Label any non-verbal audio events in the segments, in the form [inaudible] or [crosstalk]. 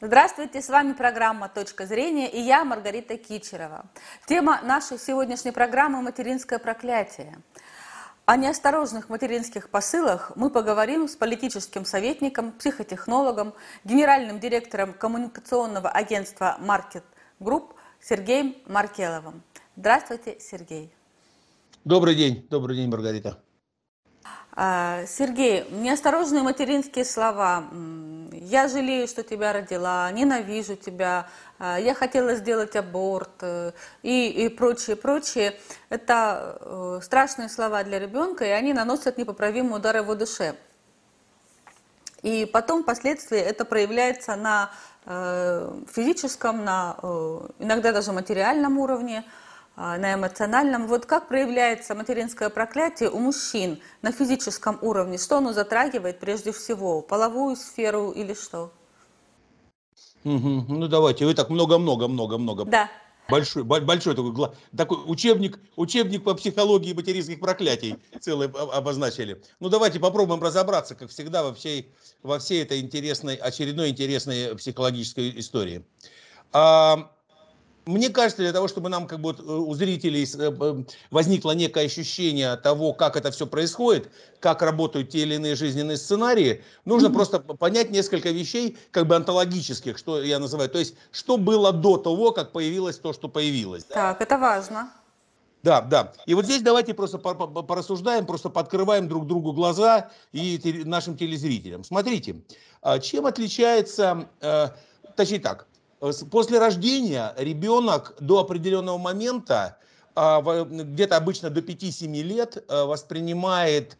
Здравствуйте, с вами программа «Точка зрения» и я, Маргарита Кичерова. Тема нашей сегодняшней программы «Материнское проклятие». О неосторожных материнских посылах мы поговорим с политическим советником, психотехнологом, генеральным директором коммуникационного агентства «Маркет Групп» Сергеем Маркеловым. Здравствуйте, Сергей. Добрый день, добрый день, Маргарита. А, Сергей, неосторожные материнские слова. Я жалею, что тебя родила, ненавижу тебя, а, я хотела сделать аборт э, и, и прочее, прочее. Это э, страшные слова для ребенка, и они наносят непоправимый удар его душе. И потом, впоследствии, это проявляется на э, физическом, на иногда даже материальном уровне. А, на эмоциональном. Вот как проявляется материнское проклятие у мужчин на физическом уровне? Что оно затрагивает прежде всего? Половую сферу или что? Угу. Ну давайте, вы так много-много-много-много. Да. Большой, большой такой, такой учебник, учебник по психологии материнских проклятий целый обозначили. Ну давайте попробуем разобраться, как всегда, во всей, во всей этой интересной, очередной интересной психологической истории. А, мне кажется, для того, чтобы нам как бы у зрителей э, возникло некое ощущение того, как это все происходит, как работают те или иные жизненные сценарии, нужно mm-hmm. просто понять несколько вещей, как бы онтологических, что я называю. То есть, что было до того, как появилось то, что появилось. Так, это важно. Да, да. И вот здесь давайте просто порассуждаем, просто подкрываем друг другу глаза и нашим телезрителям. Смотрите, а чем отличается, э, точнее так, Э, после рождения ребенок до определенного момента, а, где-то обычно до 5-7 лет, э, воспринимает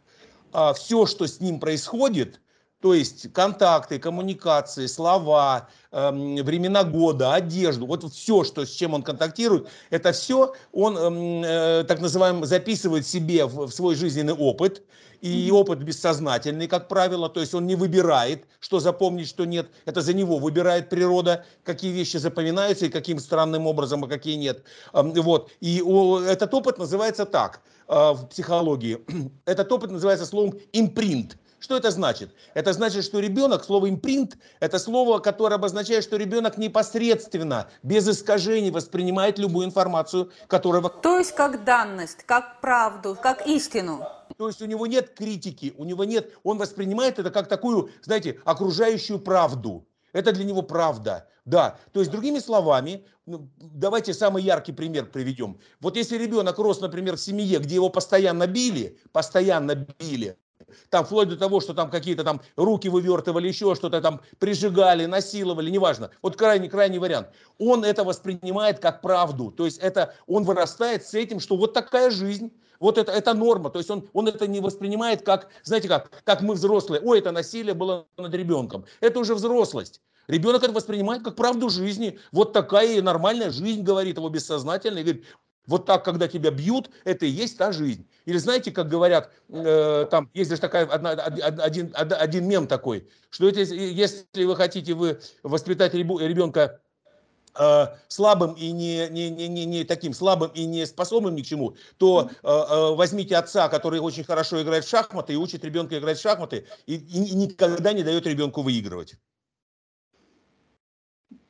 а, все, что с ним происходит, то есть контакты, коммуникации, слова, эм, времена года, одежду, вот все, что, с чем он контактирует, это все он, эм, э, так называемый, записывает себе в свой жизненный опыт, и опыт бессознательный, как правило, то есть он не выбирает, что запомнить, что нет, это за него выбирает природа, какие вещи запоминаются и каким странным образом, а какие нет. Вот. И этот опыт называется так э, в психологии. [clears throat] Этот опыт называется словом импринт. Что это значит? Это значит, что ребенок, слово импринт, это слово, которое обозначает, что ребенок непосредственно, без искажений воспринимает любую информацию, которая... То есть как данность, как правду, как истину. То есть у него нет критики, у него нет... Он воспринимает это как такую, знаете, окружающую правду. Это для него правда. Да, то есть, другими словами, ну, давайте самый яркий пример приведем. Вот если ребенок рос, например, в семье, где его постоянно били, постоянно били, там вплоть до того, что там какие-то там руки вывертывали, еще что-то там прижигали, насиловали, неважно. Вот крайний, крайний вариант. Он это воспринимает как правду. То есть это, он вырастает с этим, что вот такая жизнь, вот это, это норма. То есть он, он это не воспринимает как, знаете как, как мы взрослые. Ой, это насилие было над ребенком. Это уже взрослость. Ребенок это воспринимает как правду жизни. Вот такая нормальная жизнь, говорит его бессознательно. И говорит, вот так, когда тебя бьют, это и есть та жизнь. Или знаете, как говорят, э, там есть даже такая одна, один, один мем такой, что это, если вы хотите вы воспитать ребенка э, слабым и не, не, не, не, не таким слабым и не способным ни к чему, то э, э, возьмите отца, который очень хорошо играет в шахматы и учит ребенка играть в шахматы и, и, никогда не дает ребенку выигрывать.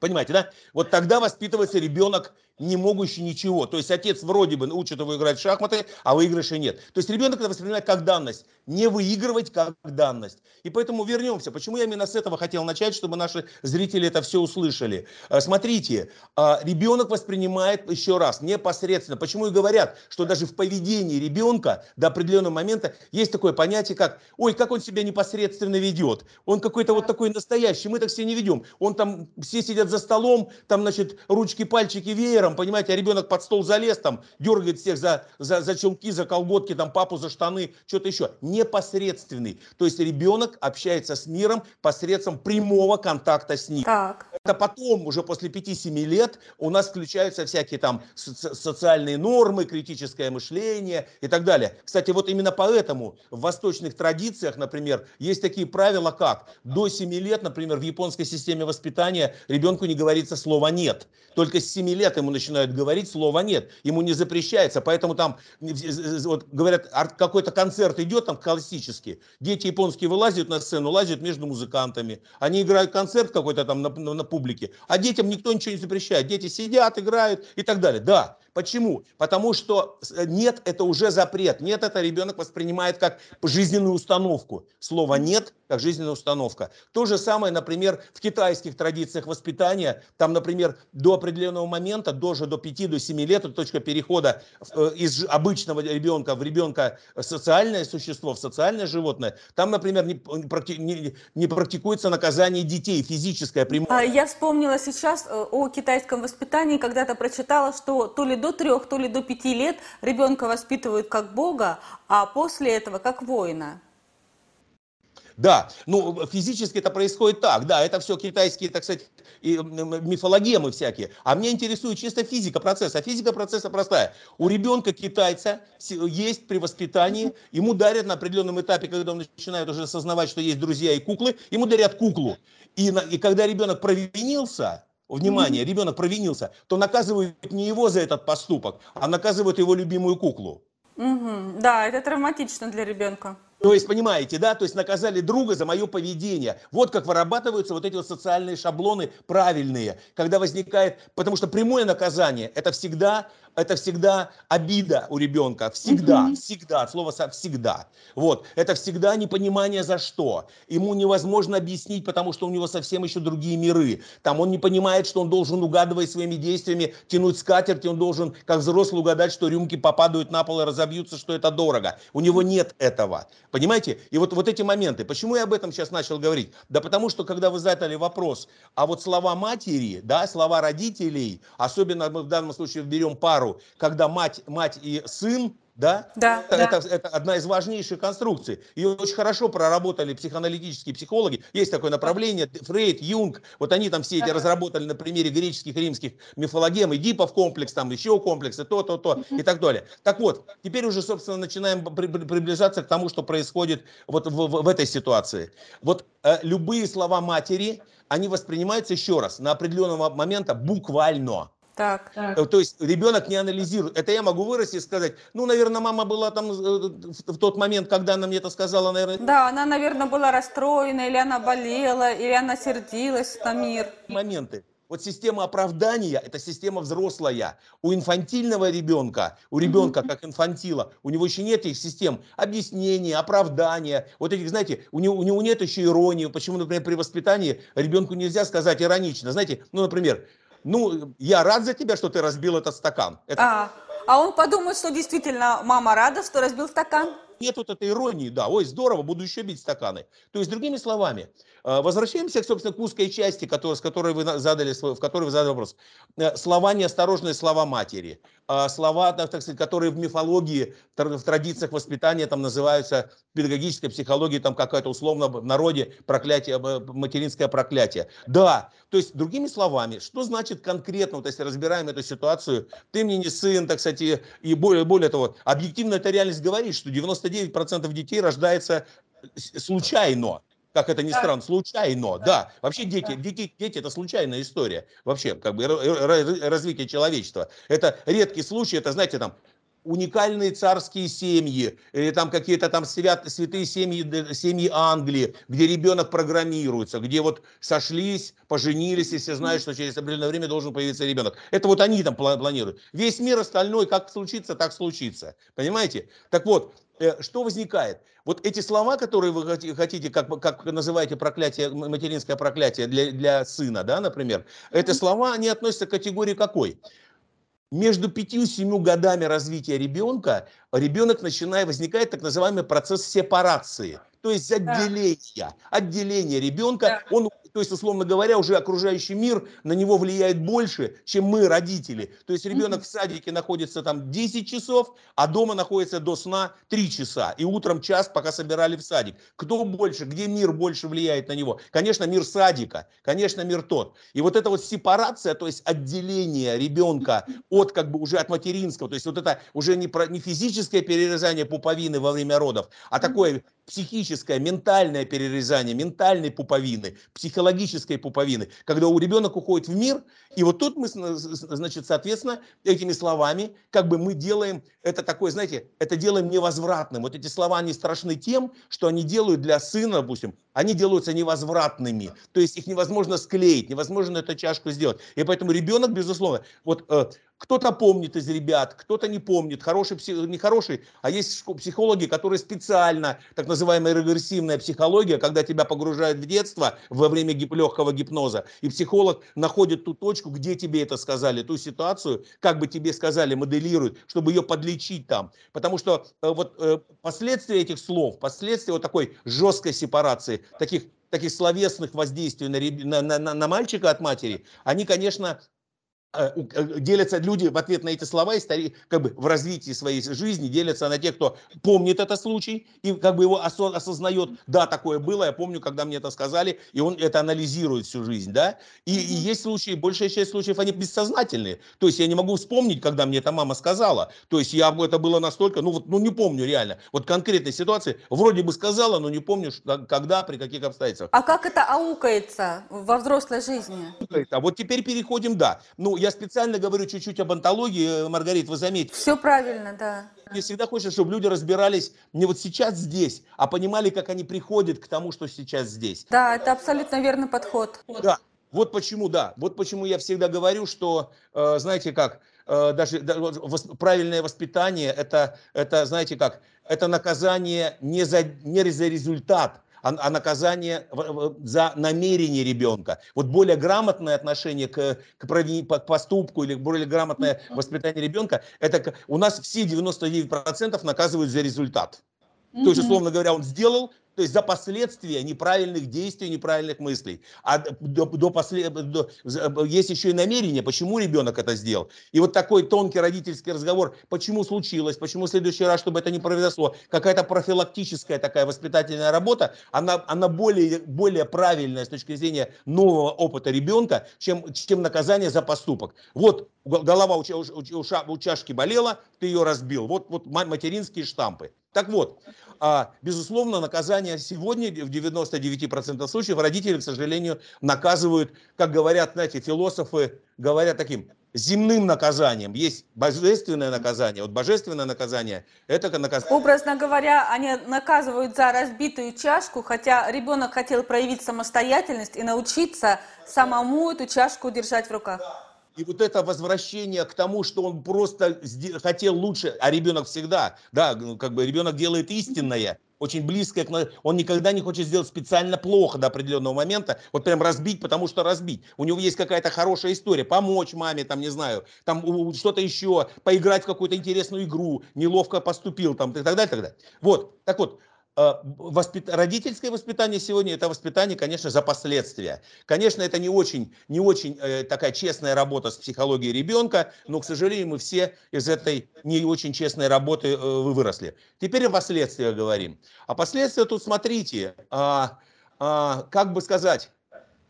Понимаете, да? Вот тогда воспитывается ребенок не могущий ничего. То есть отец вроде бы учит его играть в шахматы, а выигрыша нет. То есть ребенок это воспринимает как данность. Не выигрывать как данность. И поэтому вернемся. Почему я именно с этого хотел начать, чтобы наши зрители это все услышали. Э, смотрите, э, ребенок воспринимает, еще раз, непосредственно. Почему и говорят, что даже в поведении ребенка до определенного момента есть такое понятие, как, ой, как он себя непосредственно ведет. Он какой-то вот такой настоящий, мы так все не ведем. Он там, все сидят за столом, там, значит, ручки, пальчики веером, примером, понимаете, а ребенок под стол залез, там, дергает всех за, за, за челки, за колготки, там, папу за штаны, что-то еще. Непосредственный. То есть ребенок общается с миром посредством прямого контакта с ним. Так. Это потом, уже после 5-7 лет, у нас включаются всякие там социальные нормы, критическое мышление и так далее. Кстати, вот именно поэтому в восточных традициях, например, есть такие правила, как до 7 лет, например, в японской системе воспитания ребенку не говорится слова «нет». Только с 7 лет ему начинают говорить, слова нет, ему не запрещается, поэтому там, вот, говорят, какой-то концерт идет там классический, дети японские вылазят на сцену, лазят между музыкантами, они играют концерт какой-то там на, на, на публике, а детям никто ничего не запрещает. Дети сидят, играют и так далее. Да, Почему? Потому что э, нет, это уже запрет. Нет, это ребенок воспринимает как жизненную установку. Слово нет как жизненная установка. То же самое, например, в китайских традициях воспитания. Там, например, до определенного момента, даже до 5 до 7 лет, это точка перехода э, из обычного ребенка в ребенка социальное существо, в социальное животное. Там, например, не, не, не практикуется наказание детей, физическое. Прямое. А, я вспомнила сейчас э, о китайском воспитании, когда-то прочитала, что то ли до трех, то ли до пяти лет ребенка воспитывают как Бога, а после этого как воина. Да, ну физически это происходит так, да, это все китайские, так сказать, мифологемы всякие. А меня интересует чисто физика процесса. А физика процесса простая. У ребенка китайца есть при воспитании, ему дарят на определенном этапе, когда он начинает уже осознавать, что есть друзья и куклы, ему дарят куклу. И, и когда ребенок провинился, внимание, ребенок провинился, то наказывают не его за этот поступок, а наказывают его любимую куклу. Угу. Да, это травматично для ребенка. То есть, понимаете, да, то есть наказали друга за мое поведение. Вот как вырабатываются вот эти вот социальные шаблоны правильные, когда возникает, потому что прямое наказание это всегда это всегда обида у ребенка, всегда, mm-hmm. всегда, от слова всегда. Вот, это всегда непонимание за что. Ему невозможно объяснить, потому что у него совсем еще другие миры. Там он не понимает, что он должен угадывать своими действиями, тянуть скатерть, он должен, как взрослый, угадать, что рюмки попадают на пол и разобьются, что это дорого. У него нет этого. Понимаете? И вот, вот эти моменты. Почему я об этом сейчас начал говорить? Да потому что, когда вы задали вопрос, а вот слова матери, да, слова родителей, особенно мы в данном случае берем пару, пару, когда мать, мать и сын да? Да, это, да. Это, это одна из важнейших конструкций. Ее очень хорошо проработали психоаналитические психологи. Есть такое направление, Фрейд, Юнг, вот они там все эти разработали на примере греческих, римских мифологем, Эдипов комплекс, там еще комплексы, то, то, то и так далее. Так вот, теперь уже, собственно, начинаем приближаться к тому, что происходит вот в, в, в этой ситуации. Вот э, любые слова матери, они воспринимаются еще раз на определенного момента буквально. Так. так. Э, то есть ребенок не анализирует. Это я могу вырасти и сказать, ну, наверное, мама была там э, в тот момент, когда она мне это сказала, наверное. Да, она, наверное, была расстроена, или она болела, или она сердилась на мир. Моменты. Вот система оправдания – это система взрослая. У инфантильного ребенка, у ребенка как инфантила, у него еще нет этих систем объяснения, оправдания. Вот этих, знаете, у него, у него нет еще иронии. Почему, например, при воспитании ребенку нельзя сказать иронично. Знаете, ну, например, ну, я рад за тебя, что ты разбил этот стакан. Это... А, а он подумает, что действительно мама рада, что разбил стакан? Нет вот этой иронии, да, ой, здорово, буду еще бить стаканы. То есть, другими словами, э, возвращаемся, собственно, к узкой части, с которой вы задали, в которой вы задали вопрос. Э, слова неосторожные, слова матери. А слова, так сказать, которые в мифологии, в традициях воспитания там называются педагогической психологией, там какая-то условно в народе проклятие, материнское проклятие. Да, то есть, другими словами, что значит конкретно, вот если разбираем эту ситуацию, ты мне не сын, так сказать, и более, более того, объективно эта реальность говорит, что 99% детей рождается случайно как это ни странно, случайно, да. Вообще дети, дети, дети это случайная история, вообще, как бы развитие человечества. Это редкий случай, это, знаете, там, уникальные царские семьи, или там какие-то там свят, святые семьи, семьи Англии, где ребенок программируется, где вот сошлись, поженились, и все знают, что через определенное время должен появиться ребенок. Это вот они там планируют. Весь мир остальной, как случится, так случится. Понимаете? Так вот, э, что возникает? Вот эти слова, которые вы хотите, как, как называете проклятие, материнское проклятие для, для сына, да, например, эти слова, они относятся к категории какой? Между 5-7 годами развития ребенка ребенок начинает, возникает так называемый процесс сепарации, то есть отделения, отделения ребенка, он то есть, условно говоря, уже окружающий мир на него влияет больше, чем мы, родители. То есть ребенок в садике находится там 10 часов, а дома находится до сна 3 часа. И утром час, пока собирали в садик. Кто больше, где мир больше влияет на него? Конечно, мир садика, конечно, мир тот. И вот эта вот сепарация, то есть отделение ребенка от как бы уже от материнского, то есть вот это уже не, про, не физическое перерезание пуповины во время родов, а такое психическое, ментальное перерезание, ментальной пуповины, психологической пуповины, когда у ребенок уходит в мир, и вот тут мы, значит, соответственно, этими словами, как бы мы делаем это такое, знаете, это делаем невозвратным. Вот эти слова, они страшны тем, что они делают для сына, допустим, они делаются невозвратными. То есть их невозможно склеить, невозможно эту чашку сделать. И поэтому ребенок, безусловно, вот э, кто-то помнит из ребят, кто-то не помнит, хороший, не хороший, а есть психологи, которые специально, так называемая регрессивная психология, когда тебя погружают в детство во время гип легкого гипноза, и психолог находит ту точку, где тебе это сказали, ту ситуацию, как бы тебе сказали, моделирует, чтобы ее подлечить там. Потому что э, вот э, последствия этих слов, последствия вот такой жесткой сепарации, таких таких словесных воздействий на, на, на, на мальчика от матери, они, конечно, делятся люди в ответ на эти слова и как бы в развитии своей жизни делятся на тех, кто помнит этот случай и как бы его осознает, да, такое было, я помню, когда мне это сказали, и он это анализирует всю жизнь, да, и, и есть случаи, большая часть случаев, они бессознательные, то есть я не могу вспомнить, когда мне эта мама сказала, то есть я, это было настолько, ну вот, ну не помню реально, вот конкретной ситуации, вроде бы сказала, но не помню, когда, при каких обстоятельствах. А как это аукается во взрослой жизни? А вот теперь переходим, да, ну я специально говорю чуть-чуть об антологии, э, Маргарит, вы заметите. Все правильно, да. Мне всегда хочется, чтобы люди разбирались не вот сейчас здесь, а понимали, как они приходят к тому, что сейчас здесь. Да, это абсолютно верный подход. Да, вот почему, да, вот почему я всегда говорю, что, э, знаете как, э, даже правильное воспитание, это, это, знаете как, это наказание не за, не за результат, а, а наказание за намерение ребенка. Вот более грамотное отношение к, к, к поступку или более грамотное воспитание ребенка, это у нас все 99% наказывают за результат. То есть, условно говоря, он сделал, то есть за последствия неправильных действий, неправильных мыслей. А до, до после, до, есть еще и намерение, почему ребенок это сделал. И вот такой тонкий родительский разговор, почему случилось, почему в следующий раз, чтобы это не произошло. Какая-то профилактическая такая воспитательная работа, она, она более, более правильная с точки зрения нового опыта ребенка, чем, чем наказание за поступок. Вот голова у, у, у, у чашки болела, ты ее разбил. Вот, вот материнские штампы. Так вот, а, безусловно, наказание сегодня в 99% случаев родители, к сожалению, наказывают, как говорят, знаете, философы говорят таким земным наказанием. Есть божественное наказание. Вот божественное наказание – это наказание. Образно говоря, они наказывают за разбитую чашку, хотя ребенок хотел проявить самостоятельность и научиться самому эту чашку держать в руках. И вот это возвращение к тому, что он просто хотел лучше, а ребенок всегда, да, ну, как бы ребенок делает истинное, очень близкое к... Он никогда не хочет сделать специально плохо до определенного момента, вот прям разбить, потому что разбить. У него есть какая-то хорошая история, помочь маме, там, не знаю, там что-то еще, поиграть в какую-то интересную игру, неловко поступил, там, и так далее, и так далее. Вот, так вот, воспит... родительское воспитание сегодня это воспитание, конечно, за последствия. Конечно, это не очень, не очень э, такая честная работа с психологией ребенка, но, к сожалению, мы все из этой не очень честной работы э, выросли. Теперь о последствиях говорим. А последствия тут, смотрите, а, а, как бы сказать,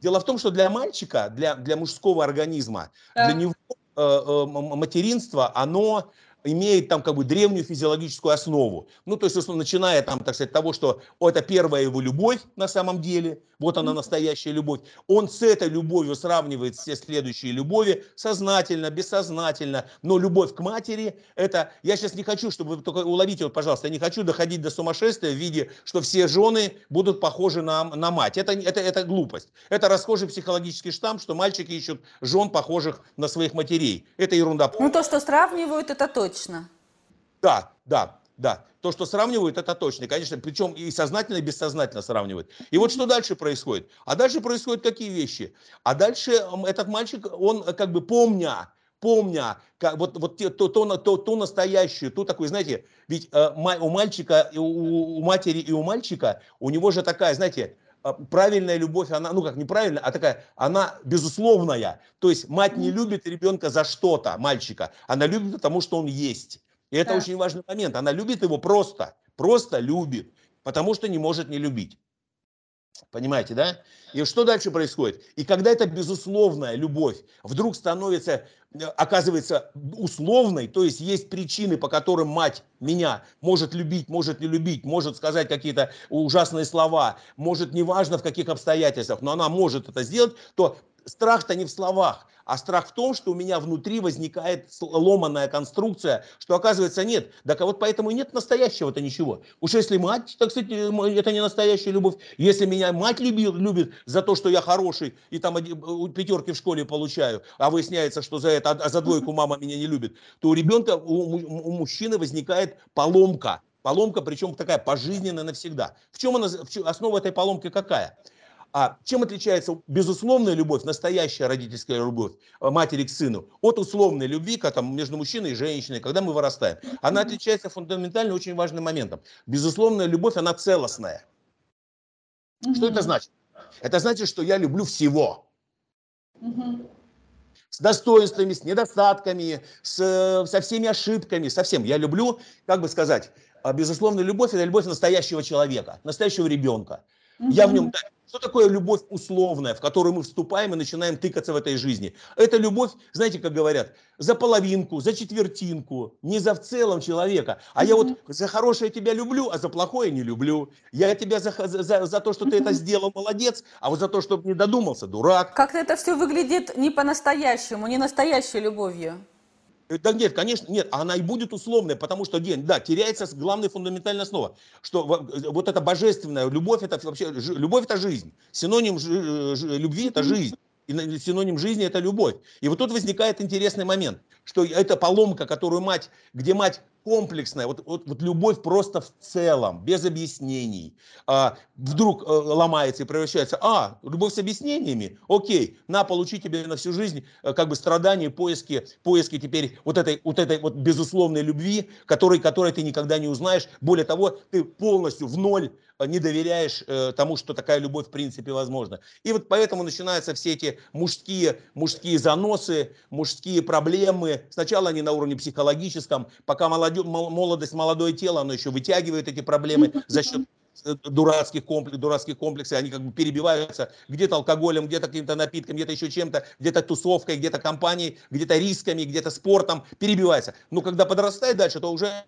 дело в том, что для мальчика, для, для мужского организма, для него э, э, материнство, оно имеет там как бы древнюю физиологическую основу. Ну, то есть, начиная там, так сказать, того, что это первая его любовь на самом деле, вот она настоящая любовь. Он с этой любовью сравнивает все следующие любови, сознательно, бессознательно, но любовь к матери, это, я сейчас не хочу, чтобы вы только уловите, вот, пожалуйста, я не хочу доходить до сумасшествия в виде, что все жены будут похожи на, на мать. Это, это, это глупость. Это расхожий психологический штамп, что мальчики ищут жен, похожих на своих матерей. Это ерунда. Ну, то, что сравнивают, это точно точно. Да, да, да. То, что сравнивают, это точно. Конечно, причем и сознательно, и бессознательно сравнивают. И вот что дальше происходит? А дальше происходят какие вещи? А дальше этот мальчик, он как бы помня, помня как, вот, вот то, то, то, то настоящую, ту такую, знаете, ведь э, у мальчика, у, у матери и у мальчика, у него же такая, знаете, правильная любовь, она, ну как неправильная, а такая, она безусловная. То есть мать не любит ребенка за что-то, мальчика, она любит потому, что он есть. И это да. очень важный момент. Она любит его просто, просто любит, потому что не может не любить. Понимаете, да? И что дальше происходит? И когда эта безусловная любовь вдруг становится оказывается условной, то есть есть причины, по которым мать меня может любить, может не любить, может сказать какие-то ужасные слова, может неважно в каких обстоятельствах, но она может это сделать, то страх-то не в словах, а страх в том, что у меня внутри возникает ломаная конструкция, что оказывается нет. Так вот поэтому нет настоящего-то ничего. Уж если мать, так сказать, это не настоящая любовь. Если меня мать любит, любит за то, что я хороший и там пятерки в школе получаю, а выясняется, что за это, а за двойку мама меня не любит, то у ребенка, у, у мужчины возникает поломка. Поломка, причем такая пожизненная навсегда. В чем она, в чем, основа этой поломки какая? А чем отличается безусловная любовь, настоящая родительская любовь э, матери к сыну, от условной любви, как там между мужчиной и женщиной, когда мы вырастаем? Она отличается фундаментально очень важным моментом. Безусловная любовь, она целостная. Что это значит? Это значит, что я люблю всего. С достоинствами, с недостатками, с, со всеми ошибками, со всем. Я люблю, как бы сказать, а безусловная любовь – это любовь настоящего человека, настоящего ребенка. Я в нем, что такое любовь условная, в которую мы вступаем и начинаем тыкаться в этой жизни? Это любовь, знаете, как говорят, за половинку, за четвертинку, не за в целом человека. А я вот за хорошее тебя люблю, а за плохое не люблю. Я тебя за, за, за то, что ты это сделал, молодец, а вот за то, что не додумался, дурак. Как-то это все выглядит не по-настоящему, не настоящей любовью. Э, да нет, конечно, нет, она и будет условная, потому что, да, теряется главная фундаментальная основа, что э, вот эта божественная любовь, это вообще, любовь это жизнь, синоним э, любви это жизнь. И синоним жизни это любовь. И вот тут возникает интересный момент, что это поломка, которую мать, где мать комплексная, вот, вот, вот любовь просто в целом, без объяснений, а, вдруг а, ломается и превращается, а, любовь с объяснениями, окей, на, получи тебе на всю жизнь а, как бы страдания, поиски, поиски теперь вот этой вот, этой вот безусловной любви, которой, которой ты никогда не узнаешь, более того, ты полностью в ноль не доверяешь э, тому, что такая любовь в принципе возможна. И вот поэтому начинаются все эти мужские, мужские заносы, мужские проблемы. Сначала они на уровне психологическом, пока молодость, молодое тело, оно еще вытягивает эти проблемы за счет э, дурацких, комплекс, дурацких комплексов, они как бы перебиваются где-то алкоголем, где-то каким-то напитком, где-то еще чем-то, где-то тусовкой, где-то компанией, где-то рисками, где-то спортом, перебивается. Но когда подрастает дальше, то уже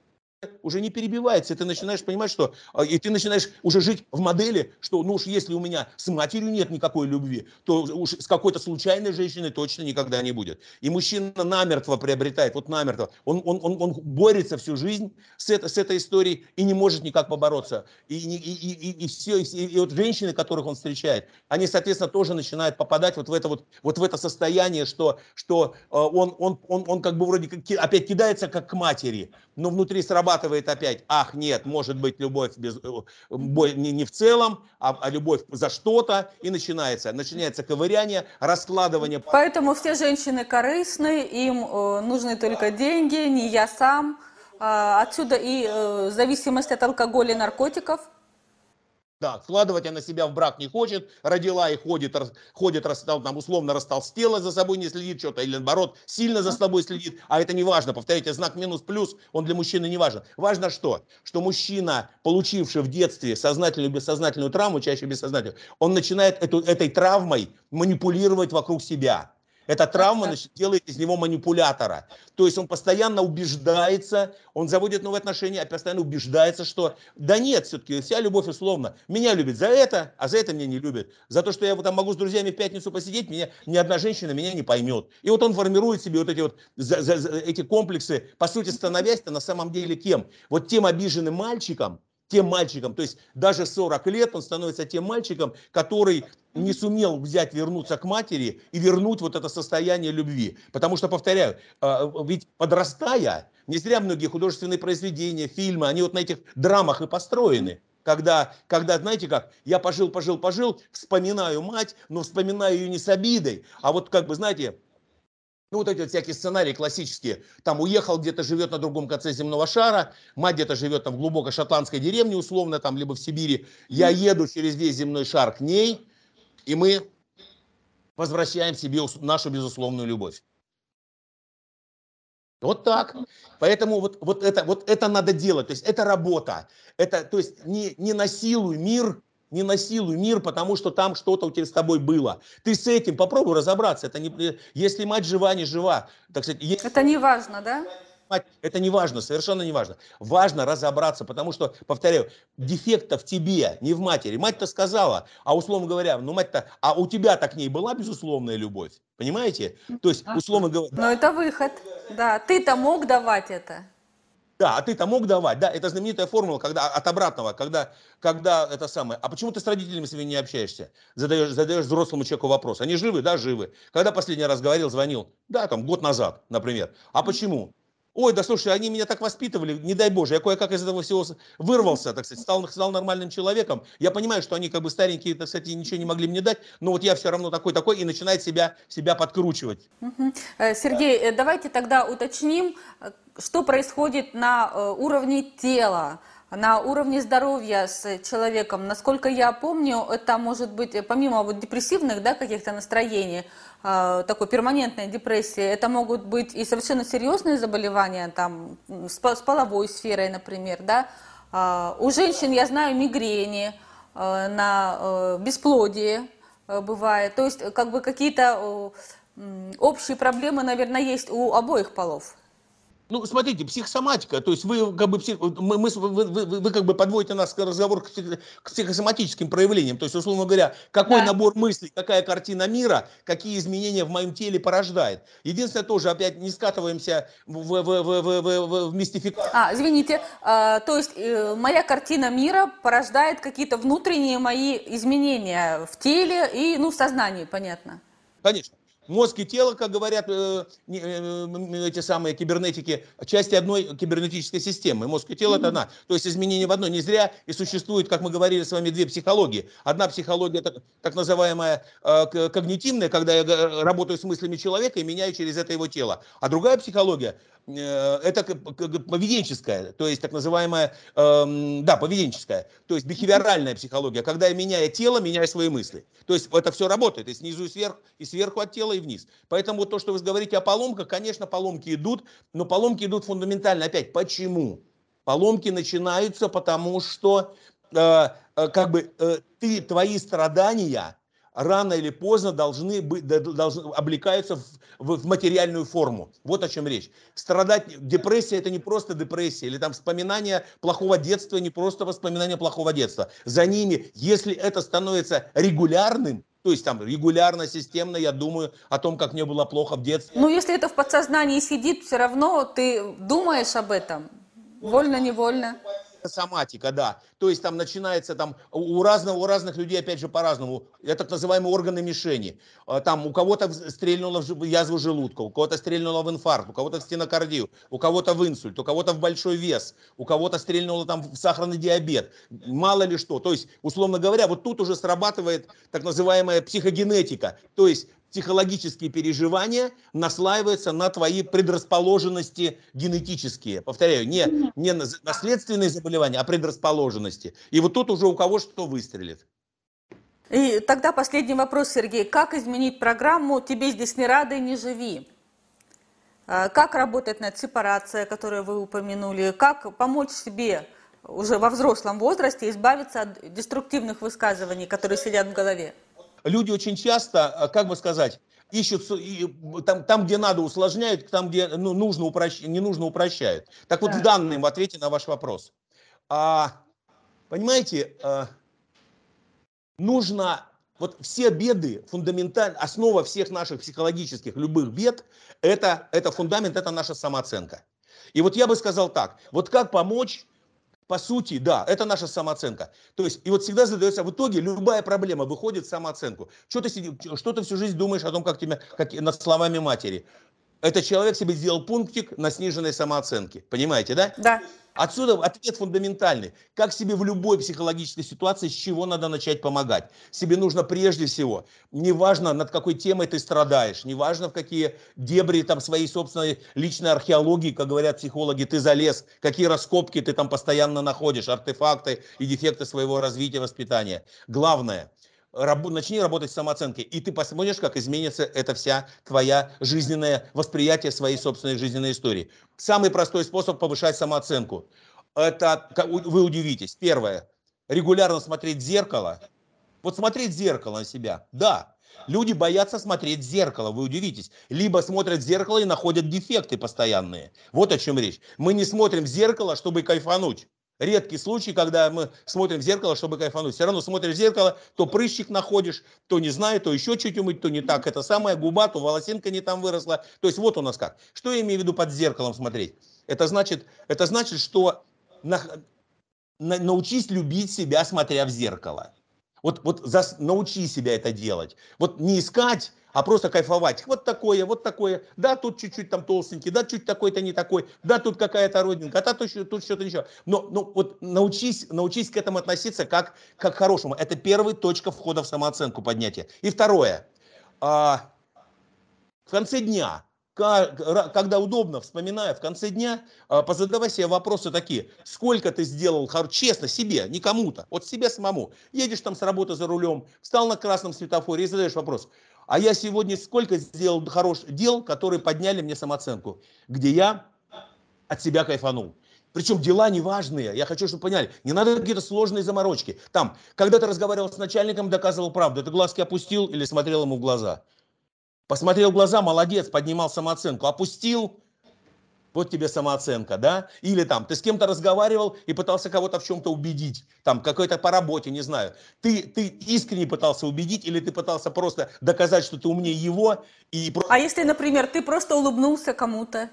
уже не перебивается, ты начинаешь понимать, что... А, и ты начинаешь уже жить в модели, что, ну уж если у меня с матерью нет никакой любви, то уж с какой-то случайной женщиной точно никогда не будет. И мужчина намертво приобретает, вот намертво, он, он, он, он борется всю жизнь с, это, с этой историей и не может никак побороться. И, и, и, и, и все, и, и вот женщины, которых он встречает, они, соответственно, тоже начинают попадать вот в это вот, вот в это состояние, что, что а, он, он, он, он как бы вроде как, опять кидается как к матери, но внутри срабатывает срабатывает опять, ах, нет, может быть любовь без, э, не, не в целом, а, а любовь за что-то, и начинается, начинается ковыряние, раскладывание. Поэтому все женщины корыстны, им э, нужны только деньги, не я сам. Э, отсюда и э, зависимость от алкоголя и наркотиков – да, вкладывать она себя в брак не хочет, родила и ходит, ходит растол, там, условно растолстела, за собой не следит что-то, или наоборот, сильно за собой следит, а это не важно, повторяйте, знак минус-плюс, он для мужчины не важен. Важно что? Что мужчина, получивший в детстве сознательную и бессознательную травму, чаще бессознательную, он начинает эту, этой травмой манипулировать вокруг себя. Эта травма значит, делает из него манипулятора. То есть он постоянно убеждается, он заводит новые отношения, а постоянно убеждается, что да нет, все-таки вся любовь условно. Меня любит за это, а за это меня не любит. За то, что я там могу с друзьями в пятницу посидеть, меня, ни одна женщина меня не поймет. И вот он формирует себе вот эти вот за, за, за, эти комплексы, по сути становясь-то на самом деле кем? Вот тем обиженным мальчиком, тем мальчиком, то есть даже 40 лет он становится тем мальчиком, который не сумел взять, вернуться к матери и вернуть вот это состояние любви. Потому что, повторяю, а, ведь подрастая, не зря многие художественные произведения, фильмы, они вот на этих драмах и построены. Когда, когда, знаете как, я пожил, пожил, пожил, вспоминаю мать, но вспоминаю ее не с обидой, а вот как бы, знаете, ну, вот эти вот всякие сценарии классические. Там уехал, где-то живет на другом конце земного шара, мать где-то живет там в глубокой шотландской деревне, условно, там, либо в Сибири. Я еду через весь земной шар к ней, и мы возвращаем себе нашу безусловную любовь. Вот так. Поэтому вот, вот, это, вот это надо делать. То есть это работа. Это, то есть не, не насилуй мир не насилуй мир, потому что там что-то у тебя с тобой было. Ты с этим попробуй разобраться. Это не, если мать жива, не жива. Так сказать, если... Это не важно, да? Это не важно, совершенно не важно. Важно разобраться, потому что, повторяю, дефекта в тебе, не в матери. Мать-то сказала, а условно говоря, ну мать-то, а у тебя-то к ней была безусловная любовь, понимаете? То есть, условно говоря... Но это выход, да. Ты-то мог давать это. Да, а ты-то мог давать, да, это знаменитая формула, когда от обратного, когда, когда это самое. А почему ты с родителями своими не общаешься? Задаешь, задаешь взрослому человеку вопрос. Они живы? Да, живы. Когда последний раз говорил, звонил? Да, там год назад, например. А почему? Ой, да слушай, они меня так воспитывали, не дай боже, я кое-как из этого всего вырвался, так сказать, стал, стал нормальным человеком. Я понимаю, что они как бы старенькие, так сказать, ничего не могли мне дать, но вот я все равно такой-такой и начинает себя, себя подкручивать. Угу. Сергей, э, давайте тогда уточним, э, что происходит на уровне тела на уровне здоровья с человеком. Насколько я помню, это может быть, помимо вот депрессивных да, каких-то настроений, такой перманентной депрессии, это могут быть и совершенно серьезные заболевания, там, с, с половой сферой, например, да. Э, у женщин, я знаю, мигрени, э, на бесплодие бывает. То есть, как бы какие-то общие проблемы, наверное, есть у обоих полов. Ну, смотрите, психосоматика, то есть вы как бы, псих, мы, мы, вы, вы, вы как бы подводите нас к разговору к, к психосоматическим проявлениям, то есть, условно говоря, какой да. набор мыслей, какая картина мира, какие изменения в моем теле порождает. Единственное, тоже опять не скатываемся в, в, в, в, в, в мистификацию. А, извините, а, то есть э, моя картина мира порождает какие-то внутренние мои изменения в теле и, ну, в сознании, понятно? Конечно. Мозг и тело, как говорят э, э, эти самые кибернетики, части одной кибернетической системы. Мозг и тело mm-hmm. это одна. То есть изменение в одной. Не зря и существует, как мы говорили с вами, две психологии. Одна психология, так, так называемая э, когнитивная, когда я работаю с мыслями человека и меняю через это его тело. А другая психология, Э, это поведенческая, то есть так называемая, эм, да, поведенческая, то есть бихевиоральная психология, когда я меняю тело, меняю свои мысли. То есть это все работает, и снизу и сверху, и сверху от тела, и вниз. Поэтому то, что вы говорите о поломках, конечно, поломки идут, но поломки идут фундаментально. Опять, почему? Поломки начинаются потому, что э, э, как бы э, ты, твои страдания рано или поздно должны, быть, должны облекаются в, в, в материальную форму. Вот о чем речь. Страдать, депрессия это не просто депрессия, или там вспоминание плохого детства, не просто воспоминание плохого детства. За ними, если это становится регулярным, то есть там регулярно, системно, я думаю о том, как мне было плохо в детстве. Ну, если это в подсознании сидит, все равно ты думаешь об этом, вольно-невольно. Соматика, да. То есть там начинается там у разного, у разных людей опять же по-разному. Это так называемые органы мишени. А, там у кого-то стрельнуло в язву желудка, у кого-то стрельнуло в инфаркт, у кого-то в стенокардию, у кого-то в инсульт, у кого-то в большой вес, у кого-то стрельнуло там в сахарный диабет. Мало ли что. То есть, условно говоря, вот тут уже срабатывает так называемая психогенетика. То есть психологические переживания наслаиваются на твои предрасположенности генетические. Повторяю, не, не наследственные заболевания, а предрасположенности. И вот тут уже у кого что выстрелит. И тогда последний вопрос, Сергей. Как изменить программу «Тебе здесь не рады, не живи»? А, как работает над сепарация, которую вы упомянули? Как помочь себе уже во взрослом возрасте избавиться от деструктивных высказываний, которые сидят в голове? Люди очень часто, а, как бы сказать, ищут там, там где надо усложняют, там где ну, нужно упрощ... не нужно упрощают. Так вот да. в данном ответе на ваш вопрос. А, понимаете, а, нужно вот все беды, фундаментально, основа всех наших психологических любых бед, это, это фундамент, это наша самооценка. И вот я бы сказал так, вот как помочь по сути, да, это наша самооценка. То есть, и вот всегда задается, в итоге любая проблема выходит в самооценку. Что ты, что ты всю жизнь думаешь о том, как тебя, как, над словами матери? Этот человек себе сделал пунктик на сниженной самооценке. Понимаете, да? Да. Отсюда ответ фундаментальный. Как себе в любой психологической ситуации, с чего надо начать помогать? Себе нужно прежде всего, неважно, над какой темой ты страдаешь, неважно, в какие дебри там своей собственной личной археологии, как говорят психологи, ты залез, какие раскопки ты там постоянно находишь, артефакты и дефекты своего развития, воспитания. Главное – раб, начни работать с самооценкой, и ты посмотришь, как изменится эта вся твоя жизненное восприятие своей собственной жизненной истории. Самый простой способ повышать самооценку. Это, вы удивитесь, первое, регулярно смотреть в зеркало, вот смотреть в зеркало на себя, да, Люди боятся смотреть в зеркало, вы удивитесь. Либо смотрят в зеркало и находят дефекты постоянные. Вот о чем речь. Мы не смотрим в зеркало, чтобы кайфануть. Редкий случай, когда мы смотрим в зеркало, чтобы кайфануть. Все равно смотришь в зеркало, то прыщик находишь, то не знаю, то еще чуть-чуть, то не так. Это самая губа, то волосинка не там выросла. То есть вот у нас как. Что я имею в виду под зеркалом смотреть? Это значит, это значит что на, на, научись любить себя, смотря в зеркало. Вот, вот за, научи себя это делать. Вот не искать, а просто кайфовать. Вот такое, вот такое. Да, тут чуть-чуть там толстенький, да, чуть такой-то не такой, да, тут какая-то родинка, да, тут, тут что-то еще. Но, но вот научись, научись к этому относиться как, как к хорошему. Это первая точка входа в самооценку поднятия. И второе. А, в конце дня когда удобно, вспоминая в конце дня, а, позадавай себе вопросы такие. Сколько ты сделал, честно, себе, не кому-то, вот себе самому. Едешь там с работы за рулем, встал на красном светофоре и задаешь вопрос. А я сегодня сколько сделал хороших дел, которые подняли мне самооценку, где я от себя кайфанул. Причем дела неважные. Я хочу, чтобы поняли. Не надо какие-то сложные заморочки. Там, когда ты разговаривал с начальником, доказывал правду. Ты глазки опустил или смотрел ему в глаза? Посмотрел в глаза, молодец, поднимал самооценку. Опустил, вот тебе самооценка, да? Или там, ты с кем-то разговаривал и пытался кого-то в чем-то убедить, там, какой-то по работе, не знаю. Ты, ты искренне пытался убедить или ты пытался просто доказать, что ты умнее его и... А если, например, ты просто улыбнулся кому-то?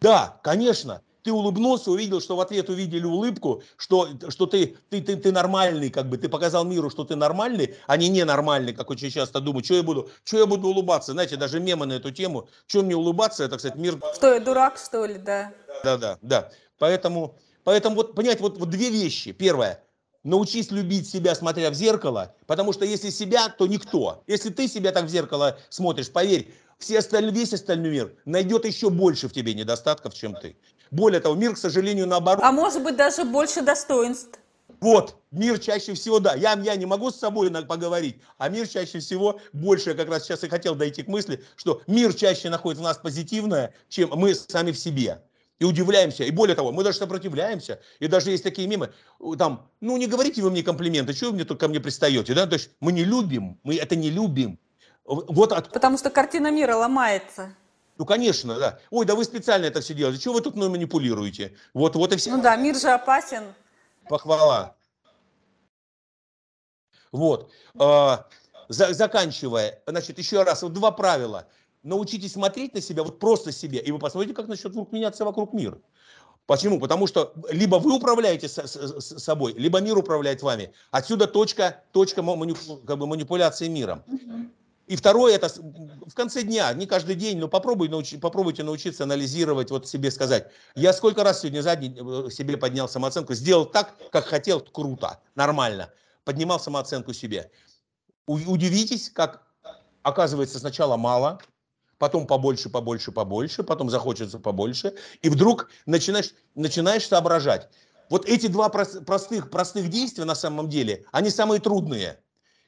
Да, конечно ты улыбнулся, увидел, что в ответ увидели улыбку, что, что ты, ты, ты, ты нормальный, как бы, ты показал миру, что ты нормальный, а не ненормальный, как очень часто думают, что я буду, что я буду улыбаться, знаете, даже мемы на эту тему, что мне улыбаться, это, кстати, мир... Что я дурак, что ли, да? Да, да, да, поэтому, поэтому вот, понимаете, вот, вот две вещи, первое, научись любить себя, смотря в зеркало, потому что если себя, то никто. Если ты себя так в зеркало смотришь, поверь, все остальные, весь остальной мир найдет еще больше в тебе недостатков, чем ты. Более того, мир, к сожалению, наоборот. А может быть, даже больше достоинств. Вот, мир чаще всего, да, я, я не могу с собой поговорить, а мир чаще всего больше, я как раз сейчас и хотел дойти к мысли, что мир чаще находит в нас позитивное, чем мы сами в себе. И удивляемся, и более того, мы даже сопротивляемся, и даже есть такие мемы, там, ну не говорите вы мне комплименты, что вы мне тут ко мне пристаете, да, то есть мы не любим, мы это не любим, вот от... Потому что картина мира ломается. Ну, конечно, да. Ой, да вы специально это все делаете. Чего вы тут мной манипулируете? Вот, вот и все. Ну да, мир же опасен. Похвала. Вот. А, за, заканчивая, значит, еще раз, вот два правила. Научитесь смотреть на себя, вот просто себе, и вы посмотрите, как начнет вдруг меняться вокруг мира. Почему? Потому что либо вы управляете с, с, с собой, либо мир управляет вами. Отсюда точка, точка манипу, как бы манипуляции миром. И второе, это в конце дня, не каждый день, но попробуй научи, попробуйте научиться анализировать, вот себе сказать, я сколько раз сегодня за день э, себе поднял самооценку, сделал так, как хотел, круто, нормально, поднимал самооценку себе. Удивитесь, как оказывается сначала мало, потом побольше, побольше, побольше, потом захочется побольше, и вдруг начинаешь, начинаешь соображать. Вот эти два простых, простых действия на самом деле, они самые трудные –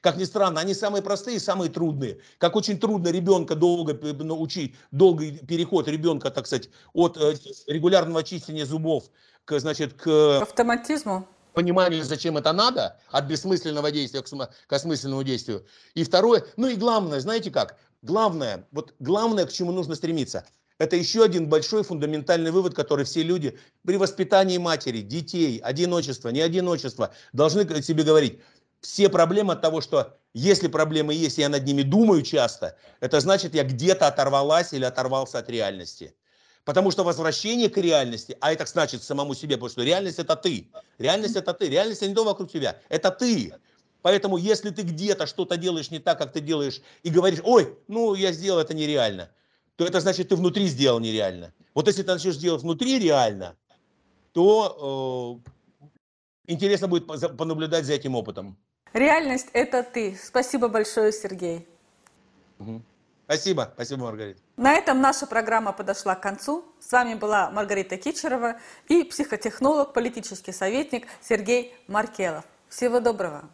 как ни странно, они самые простые и самые трудные. Как очень трудно ребенка долго научить, долгий переход ребенка, так сказать, от э, регулярного чистения зубов к, значит, к... Автоматизму пониманию, зачем это надо, от бессмысленного действия к, к осмысленному действию. И второе, ну и главное, знаете как? Главное, вот главное, к чему нужно стремиться, это еще один большой фундаментальный вывод, который все люди при воспитании матери, детей, одиночества, не одиночества, должны себе говорить все проблемы от того, что если проблемы есть, я над ними думаю часто, это значит, я где-то оторвалась или оторвался от реальности. Потому что возвращение к реальности, а это значит самому себе, потому что реальность это ты. Реальность это ты. Реальность не то вокруг тебя. Это ты. Поэтому если ты где-то что-то делаешь не так, как ты делаешь, и говоришь, ой, ну я сделал это нереально, то это значит, ты внутри сделал нереально. Вот если ты начнешь делать внутри реально, то э, интересно будет понаблюдать за этим опытом. Реальность – это ты. Спасибо большое, Сергей. Спасибо, спасибо, Маргарита. На этом наша программа подошла к концу. С вами была Маргарита Кичерова и психотехнолог, политический советник Сергей Маркелов. Всего доброго.